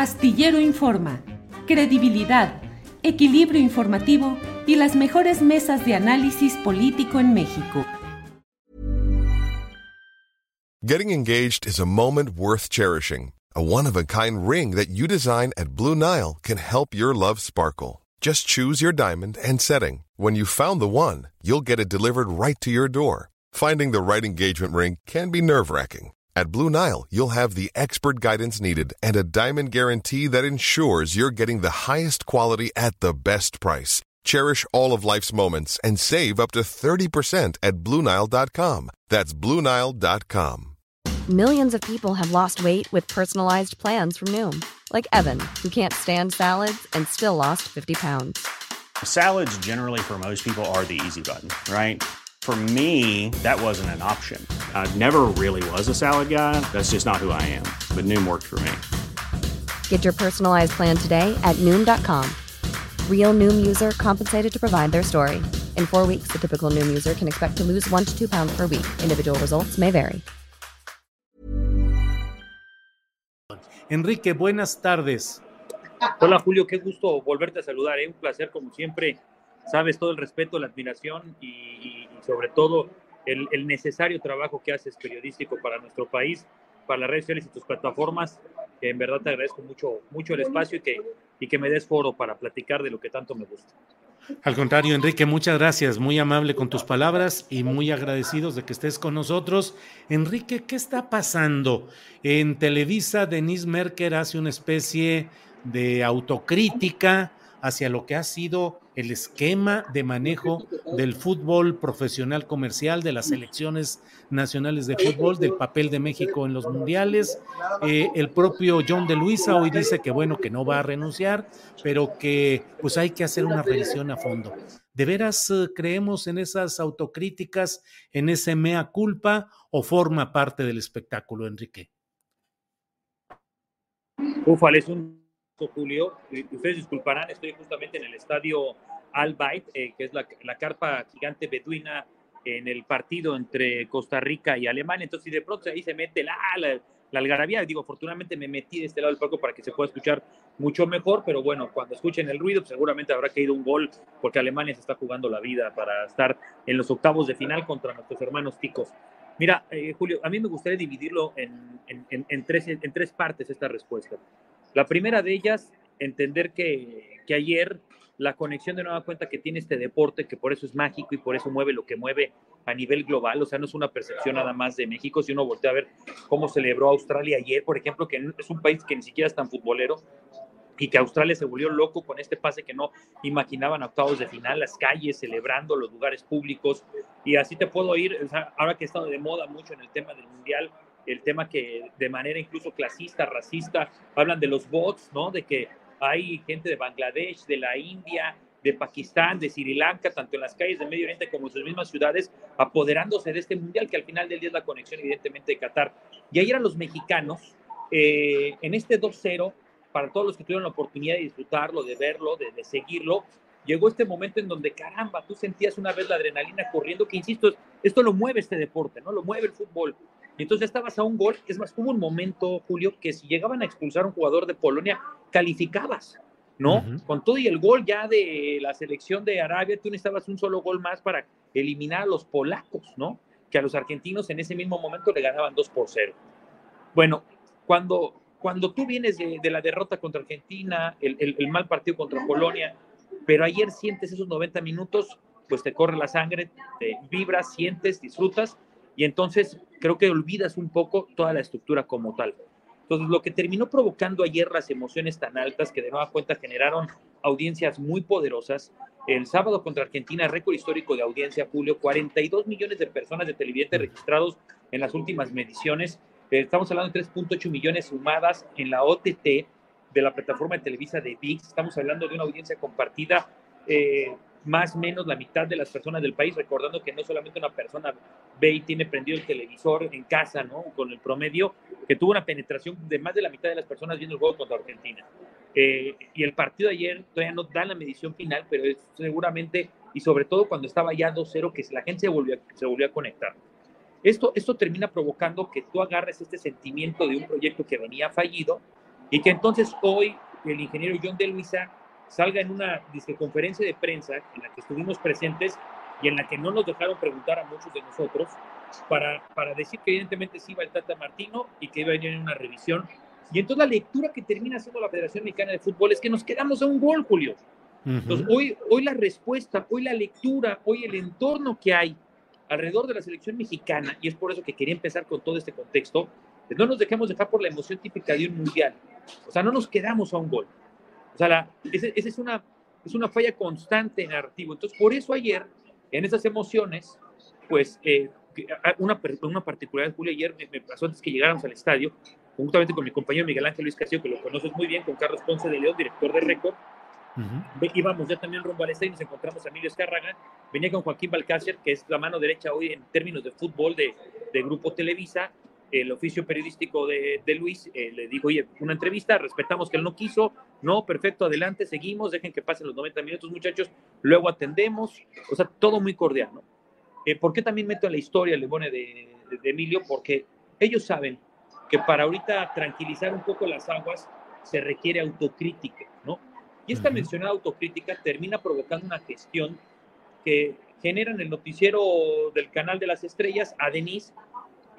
Astillero Informa, credibilidad, equilibrio informativo y las mejores mesas de análisis político en México. Getting engaged is a moment worth cherishing. A one-of-a-kind ring that you design at Blue Nile can help your love sparkle. Just choose your diamond and setting. When you found the one, you'll get it delivered right to your door. Finding the right engagement ring can be nerve-wracking. At Blue Nile, you'll have the expert guidance needed and a diamond guarantee that ensures you're getting the highest quality at the best price. Cherish all of life's moments and save up to 30% at BlueNile.com. That's BlueNile.com. Millions of people have lost weight with personalized plans from Noom, like Evan, who can't stand salads and still lost 50 pounds. Salads, generally, for most people, are the easy button, right? For me, that wasn't an option. I never really was a salad guy. That's just not who I am. But Noom worked for me. Get your personalized plan today at Noom.com. Real Noom user compensated to provide their story. In four weeks, the typical Noom user can expect to lose one to two pounds per week. Individual results may vary. Enrique, buenas tardes. Hola Julio, qué gusto volverte a saludar. ¿eh? Un placer como siempre. Sabes todo el respeto, la admiración y, y, y sobre todo el, necesario trabajo que haces periodístico para nuestro país, para las redes sociales y tus plataformas. En verdad te agradezco mucho, mucho el espacio y que, y que me des foro para platicar de lo que tanto me gusta. Al contrario, Enrique, muchas gracias, muy amable con tus palabras y muy agradecidos de que estés con nosotros. Enrique, ¿qué está pasando? En Televisa, Denise Merker hace una especie de autocrítica hacia lo que ha sido el esquema de manejo del fútbol profesional comercial, de las selecciones nacionales de fútbol, del papel de México en los mundiales. Eh, el propio John de Luisa hoy dice que bueno, que no va a renunciar, pero que pues hay que hacer una revisión a fondo. ¿De veras eh, creemos en esas autocríticas, en ese mea culpa o forma parte del espectáculo, Enrique? Ufal, es un Julio. Ustedes disculparán, estoy justamente en el estadio Al Bayt, eh, que es la, la, carpa gigante beduina en el partido entre Costa Rica y Alemania. Entonces, si de pronto ahí se mete la, la, la algarabía, digo, afortunadamente me metí de este lado del palco para que se pueda escuchar mucho mejor, pero bueno, cuando escuchen el ruido, pues seguramente habrá caído un gol, porque Alemania se está jugando la vida para estar en los octavos de final contra nuestros hermanos ticos. Mira, eh, Julio, a mí me gustaría dividirlo en, en, en, tres, en tres partes esta respuesta. La primera de ellas, entender que, ayer la conexión de nueva cuenta que tiene este deporte, que por eso es mágico y por eso mueve lo que mueve a nivel global, o sea, no es una percepción nada más de México, si uno voltea a ver cómo celebró Australia ayer, por ejemplo, que es un país que ni siquiera es tan futbolero, y que Australia se volvió loco con este pase que no imaginaban octavos de final, las calles celebrando, los lugares públicos, y así te puedo ir, ahora que he estado de moda mucho en el tema del Mundial, el tema que de manera incluso clasista, racista, hablan de los bots, ¿no? De que hay gente de Bangladesh, de la India, de Pakistán, de Sri Lanka, tanto en las calles de Medio Oriente como en sus mismas ciudades, apoderándose de este mundial, que al final del día es la conexión evidentemente de Qatar. Y ahí eran los mexicanos, eh, en este 2-0, para todos los que tuvieron la oportunidad de disfrutarlo, de verlo, de, de seguirlo, llegó este momento en donde, caramba, tú sentías una vez la adrenalina corriendo, que insisto, esto lo mueve este deporte, ¿no? Lo mueve el fútbol. Y entonces estabas a un gol. Es más, hubo un momento, Julio, que si llegaban a expulsar a un jugador de Polonia, calificabas, ¿no? Uh -huh. Con todo y el gol ya de la selección de Arabia, tú necesitabas un solo gol más para eliminar a los polacos, ¿no? Que a los argentinos en ese mismo momento le ganaban 2 por 0. Bueno, cuando, cuando tú vienes de, de la derrota contra Argentina, el, el, el mal partido contra Polonia, pero ayer sientes esos 90 minutos, pues te corre la sangre, te vibras, sientes, disfrutas, y entonces creo que olvidas un poco toda la estructura como tal. Entonces, lo que terminó provocando ayer las emociones tan altas que de nueva cuenta generaron audiencias muy poderosas. El sábado contra Argentina, récord histórico de audiencia, Julio, 42 millones de personas de televidentes registrados en las últimas mediciones. Estamos hablando de 3.8 millones sumadas en la OTT de la plataforma de Televisa de VIX. Estamos hablando de una audiencia compartida eh, más o menos la mitad de las personas del país, recordando que no solamente una persona ve y tiene prendido el televisor en casa, ¿no? Con el promedio, que tuvo una penetración de más de la mitad de las personas viendo el juego contra Argentina. Eh, y el partido de ayer todavía no da la medición final, pero es seguramente, y sobre todo cuando estaba ya 2-0, que la gente se volvió, se volvió a conectar. Esto, esto termina provocando que tú agarres este sentimiento de un proyecto que venía fallido Y que entonces hoy el ingeniero John de Luisa salga en una conferencia de prensa en la que estuvimos presentes y en la que no nos dejaron preguntar a muchos de nosotros para, para decir que evidentemente sí iba el Tata Martino y que iba a venir una revisión. Y entonces la lectura que termina haciendo la Federación Mexicana de Fútbol es que nos quedamos a un gol, Julio. Entonces, hoy, hoy la respuesta, hoy la lectura, hoy el entorno que hay alrededor de la selección mexicana, y es por eso que quería empezar con todo este contexto, no nos dejemos dejar por la emoción típica de un mundial. O sea, no nos quedamos a un gol. O sea, esa es, una, es una falla constante en narrativo. Entonces, por eso ayer, en esas emociones, pues eh, una, una particularidad, Julio, ayer me, pasó antes que llegáramos al estadio, juntamente con mi compañero Miguel Ángel Luis Castillo, que lo conoces muy bien, con Carlos Ponce de León, director de Récord, Íbamos ya también rumbo al estadio y nos encontramos a Emilio Escárraga. Venía con Joaquín Balcácer, que es la mano derecha hoy en términos de fútbol de, de Grupo Televisa. El oficio periodístico de, de Luis eh, le dijo, oye, una entrevista, respetamos que él no quiso. No, perfecto, adelante, seguimos, dejen que pasen los 90 minutos, muchachos. Luego atendemos. O sea, todo muy cordial, ¿no? Eh, ¿Por qué también meto en la historia el Lebone de, de Emilio? Porque ellos saben que para ahorita tranquilizar un poco las aguas se requiere autocrítica, ¿no? Y esta mencionada autocrítica termina provocando una gestión que genera en el noticiero del canal de las estrellas a Denise,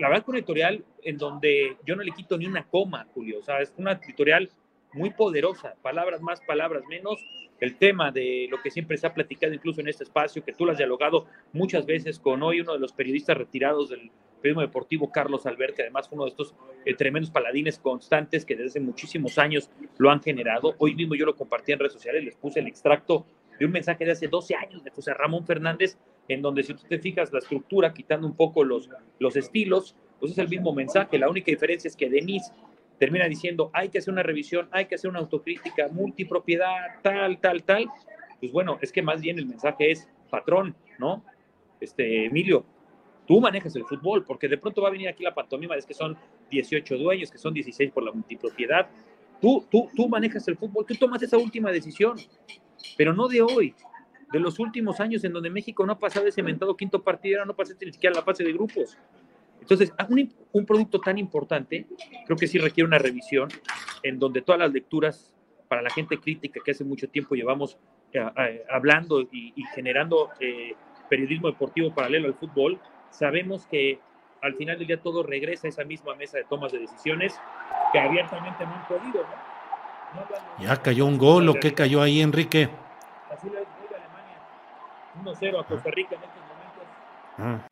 la verdad que un editorial en donde yo no le quito ni una coma, Julio, o sea, es una editorial muy poderosa, palabras más, palabras menos, el tema de lo que siempre se ha platicado incluso en este espacio, que tú lo has dialogado muchas veces con hoy uno de los periodistas retirados del periodismo deportivo, Carlos Albert, que además fue uno de estos eh, tremendos paladines constantes que desde muchísimos años lo han generado. Hoy mismo yo lo compartí en redes sociales, les puse el extracto de un mensaje de hace 12 años de José Ramón Fernández, en donde si tú te fijas la estructura, quitando un poco los, los estilos, pues es el mismo mensaje. La única diferencia es que Denise termina diciendo hay que hacer una revisión, hay que hacer una autocrítica, multipropiedad, tal, tal, tal. Pues bueno, es que más bien el mensaje es patrón, ¿no? Este, Emilio, tú manejas el fútbol, porque de pronto va a venir aquí la pantomima, es que son 18 dueños, que son 16 por la multipropiedad. Tú, tú, tú manejas el fútbol, tú tomas esa última decisión, pero no de hoy, de los últimos años en donde México no ha pasado ese mentado quinto partido, no pasó ni siquiera la fase de grupos. Entonces, un, un, producto tan importante, creo que sí requiere una revisión en donde todas las lecturas para la gente crítica que hace mucho tiempo llevamos eh, eh, hablando y, generando eh, periodismo deportivo paralelo al fútbol, sabemos que al final del día todo regresa a esa misma mesa de tomas de decisiones que abiertamente no han podido, ¿no? ya cayó un gol, ¿o qué cayó ahí, Enrique? Así Alemania, 1-0 a Costa Rica en estos momentos. Ah,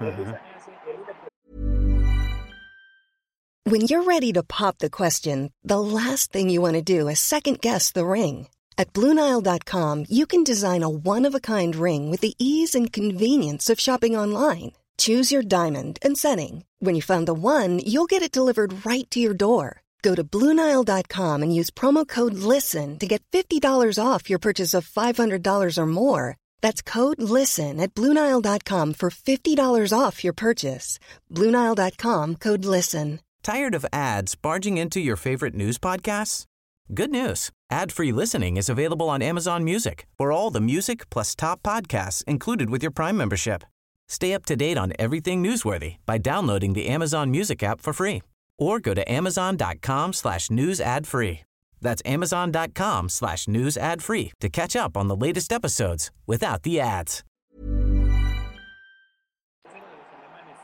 when you're ready to pop the question, the last thing you want to do is second guess the ring. At BlueNile.com, you can design a one-of-a-kind ring with the ease and convenience of shopping online. Choose your diamond and setting. When you find the one, you'll get it delivered right to your door. Go to Bluenile.com and use promo code LISTEN to get $50 off your purchase of $500 or more. That's code LISTEN at Bluenile.com for $50 off your purchase. Bluenile.com code LISTEN. Tired of ads barging into your favorite news podcasts? Good news. Ad-free listening is available on Amazon Music for all the music plus top podcasts included with your Prime membership. Stay up to date on everything newsworthy by downloading the Amazon Music app for free or go to amazon.com slash news ad free. That's amazon.com slash news ad free to catch up on the latest episodes without the ads.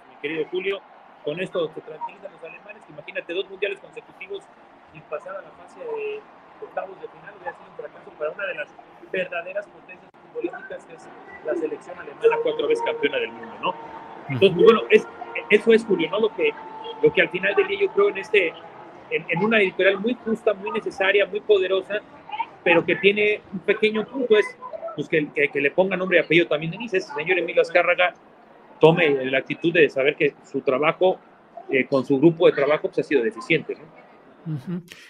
Mi querido Julio, con esto se tranquilizan los alemanes. Imagínate dos mundiales consecutivos sin pasar a la fase de octavos de final. Hubiera sido un fracaso para una de las verdaderas potencias políticas que es la selección alemana cuatro veces campeona del mundo, ¿no? Entonces, pues, bueno, es, eso es, Julio, ¿no? Lo que, lo que al final del día yo creo en este, en, una editorial muy justa, muy necesaria, muy poderosa, pero que tiene un pequeño punto, es pues, que, que, le ponga nombre y apellido también Denise, el señor Emilio Azcárraga tome la actitud de saber que su trabajo eh, con su grupo de trabajo pues, ha sido deficiente.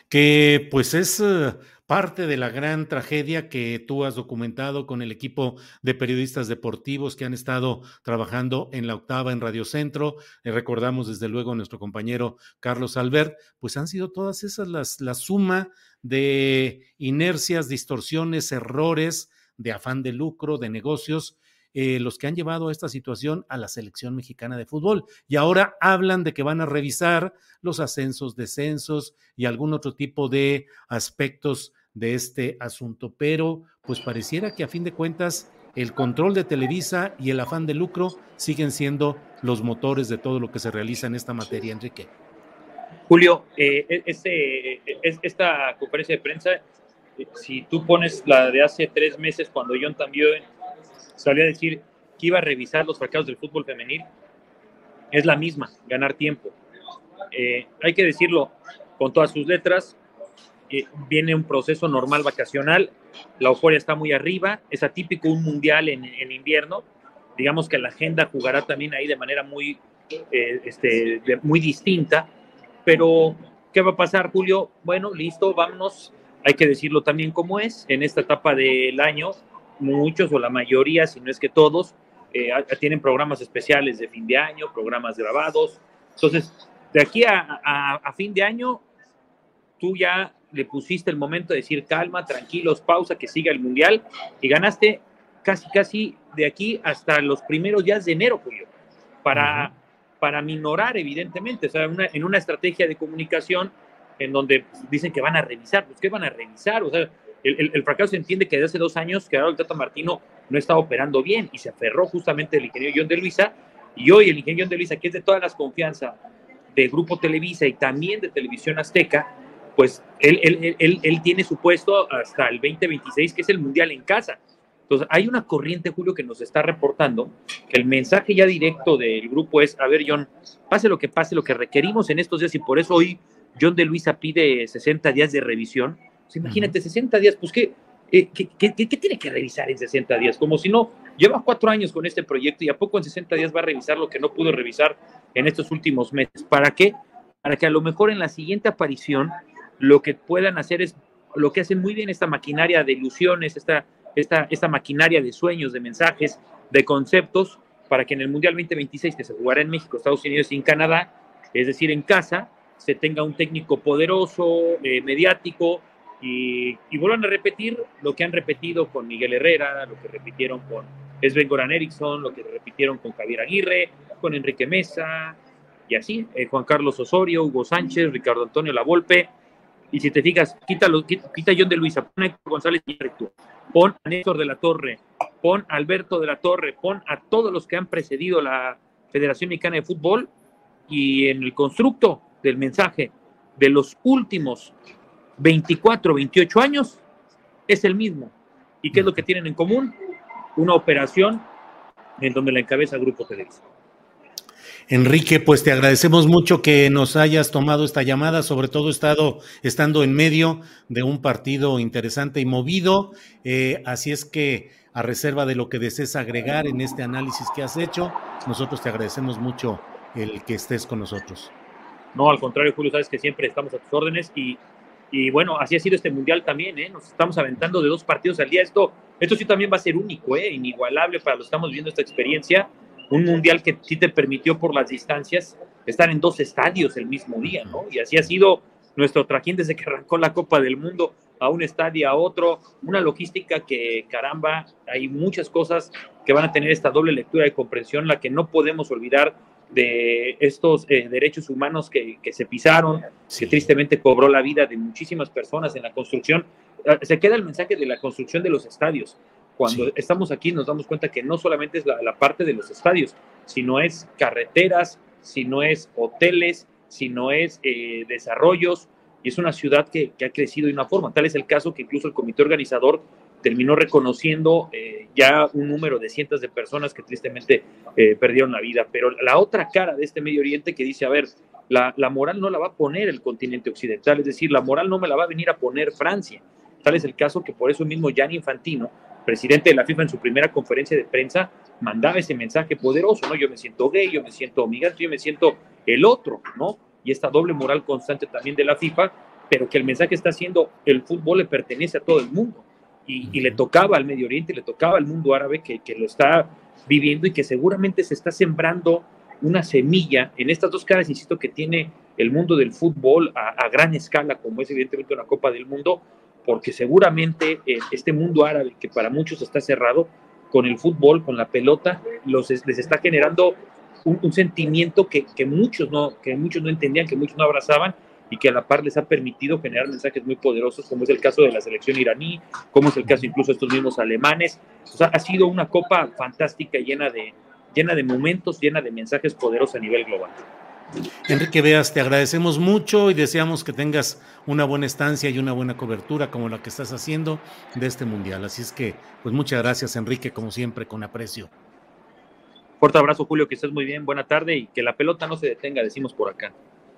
Que pues es eh, parte de la gran tragedia que tú has documentado con el equipo de periodistas deportivos que han estado trabajando en la octava en Radio Centro. Eh, recordamos desde luego a nuestro compañero Carlos Albert, pues han sido todas esas las, la suma de inercias, distorsiones, errores, de afán de lucro, de negocios eh, los que han llevado a esta situación a la selección mexicana de fútbol. Y ahora hablan de que van a revisar los ascensos, descensos y algún otro tipo de aspectos de este asunto. Pero pues pareciera que a fin de cuentas el control de Televisa y el afán de lucro siguen siendo los motores de todo lo que se realiza en esta materia, Enrique. Julio, eh, e-, este, esta conferencia de prensa, eh, si tú pones la de hace tres meses, cuando John también salió a decir que iba a revisar los fracasos del fútbol femenil, es la misma, ganar tiempo. Eh, hay que decirlo con todas sus letras, viene un proceso normal vacacional, la euforia está muy arriba, es atípico un mundial en, en invierno, digamos que la agenda jugará también ahí de manera muy, este, muy distinta, pero, ¿qué va a pasar, Julio? Bueno, listo, vámonos. Hay que decirlo también como es. En esta etapa del año, muchos o la mayoría, si no es que todos, eh, tienen programas especiales de fin de año, programas grabados. Entonces, de aquí a, a, fin de año, tú ya le pusiste el momento de decir calma, tranquilos, pausa, que siga el mundial y ganaste casi, casi de aquí hasta los primeros días de enero, Julio, para, para minorar, evidentemente, o sea, en una estrategia de comunicación en donde dicen que van a revisar, pues ¿qué van a revisar? O sea, el, fracaso se entiende que desde hace dos años que ahora el Tata Martino no estaba operando bien y se aferró justamente el ingeniero John de Luisa y hoy el ingeniero John de Luisa, que es de todas las confianza del Grupo Televisa y también de Televisión Azteca, pues él, él, él, él tiene su puesto hasta el 2026, que es el Mundial en casa. Entonces, hay una corriente, Julio, que nos está reportando que el mensaje ya directo del grupo es, a ver, John, pase lo que pase, lo que requerimos en estos días, y por eso hoy John de Luisa pide 60 días de revisión. Pues imagínate, 60 días, pues eh, ¿qué, qué, qué, tiene que revisar en 60 días? Como si no, lleva cuatro años con este proyecto y a poco en 60 días va a revisar lo que no pudo revisar en estos últimos meses. ¿Para qué? Para que a lo mejor en la siguiente aparición lo que puedan hacer es lo que hacen muy bien esta maquinaria de ilusiones, esta esta, esta maquinaria de sueños, de mensajes, de conceptos, para que en el Mundial 2026, que se jugará en México, Estados Unidos y en Canadá, es decir, en casa, se tenga un técnico poderoso, eh, mediático, y, vuelvan a repetir lo que han repetido con Miguel Herrera, lo que repitieron con Sven Goran Eriksson, lo que repitieron con Javier Aguirre, con Enrique Mesa, y así, eh, Juan Carlos Osorio, Hugo Sánchez, Ricardo Antonio Lavolpe, y si te fijas, quita, quita, John de Luisa, pon a González y pon a Néstor de la Torre, pon a Alberto de la Torre, pon a todos los que han precedido la Federación Mexicana de Fútbol y en el constructo del mensaje de los últimos 24, 28 años es el mismo. ¿Y qué es lo que tienen en común? Una operación en donde la encabeza Grupo Televisa. Enrique, pues te agradecemos mucho que nos hayas tomado esta llamada, sobre todo estado, estando en medio de un partido interesante y movido. Eh, así es que, a reserva de lo que desees agregar en este análisis que has hecho, nosotros te agradecemos mucho el que estés con nosotros. No, al contrario, Julio, sabes que siempre estamos a tus órdenes y, y bueno, así ha sido este mundial también, ¿eh? Nos estamos aventando de dos partidos al día. Esto, esto sí también va a ser único, ¿eh? Inigualable para los que estamos viendo esta experiencia un mundial que sí te permitió por las distancias estar en dos estadios el mismo día, ¿no? Y así ha sido nuestro trajín desde que arrancó la Copa del Mundo a un estadio, a otro, una logística que, caramba, hay muchas cosas que van a tener esta doble lectura de comprensión, la que no podemos olvidar de estos eh, derechos humanos que, se pisaron, que tristemente cobró la vida de muchísimas personas en la construcción. Ah, se queda el mensaje de la construcción de los estadios, cuando estamos aquí nos damos cuenta que no solamente es la, parte de los estadios, sino es carreteras, sino es hoteles, sino es eh, desarrollos, y es una ciudad que, ha crecido de una forma. Tal es el caso que incluso el comité organizador terminó reconociendo eh, ya un número de cientos de personas que tristemente eh, perdieron la vida. Pero la otra cara de este Medio Oriente que dice, a ver, la, moral no la va a poner el continente occidental, es decir, la moral no me la va a venir a poner Francia. Tal es el caso que por eso mismo Gianni Infantino presidente de la FIFA en su primera conferencia de prensa mandaba ese mensaje poderoso, ¿no? Yo me siento gay, yo me siento migrante, yo me siento el otro, ¿no? Y esta doble moral constante también de la FIFA, pero que el mensaje está haciendo, el fútbol le pertenece a todo el mundo. Y, le tocaba al Medio Oriente, le tocaba al mundo árabe que, que lo está viviendo y que seguramente se está sembrando una semilla en estas dos caras, insisto, que tiene el mundo del fútbol a, a gran escala, como es evidentemente una Copa del Mundo, porque seguramente eh, este mundo árabe, que para muchos está cerrado, con el fútbol, con la pelota, los, les está generando un, sentimiento que, que, muchos no, que muchos no entendían, que muchos no abrazaban y que a la par les ha permitido generar mensajes muy poderosos, como es el caso de la selección iraní, como es el caso incluso de estos mismos alemanes. O sea, ha sido una copa fantástica, llena de, llena de momentos, llena de mensajes poderosos a nivel global. Enrique Veas, te agradecemos mucho y deseamos que tengas una buena estancia y una buena cobertura como la que estás haciendo de este mundial. Así es que, pues muchas gracias, Enrique, como siempre, con aprecio. Fuerte abrazo, Julio, que estés muy bien, buena tarde y que la pelota no se detenga, decimos por acá.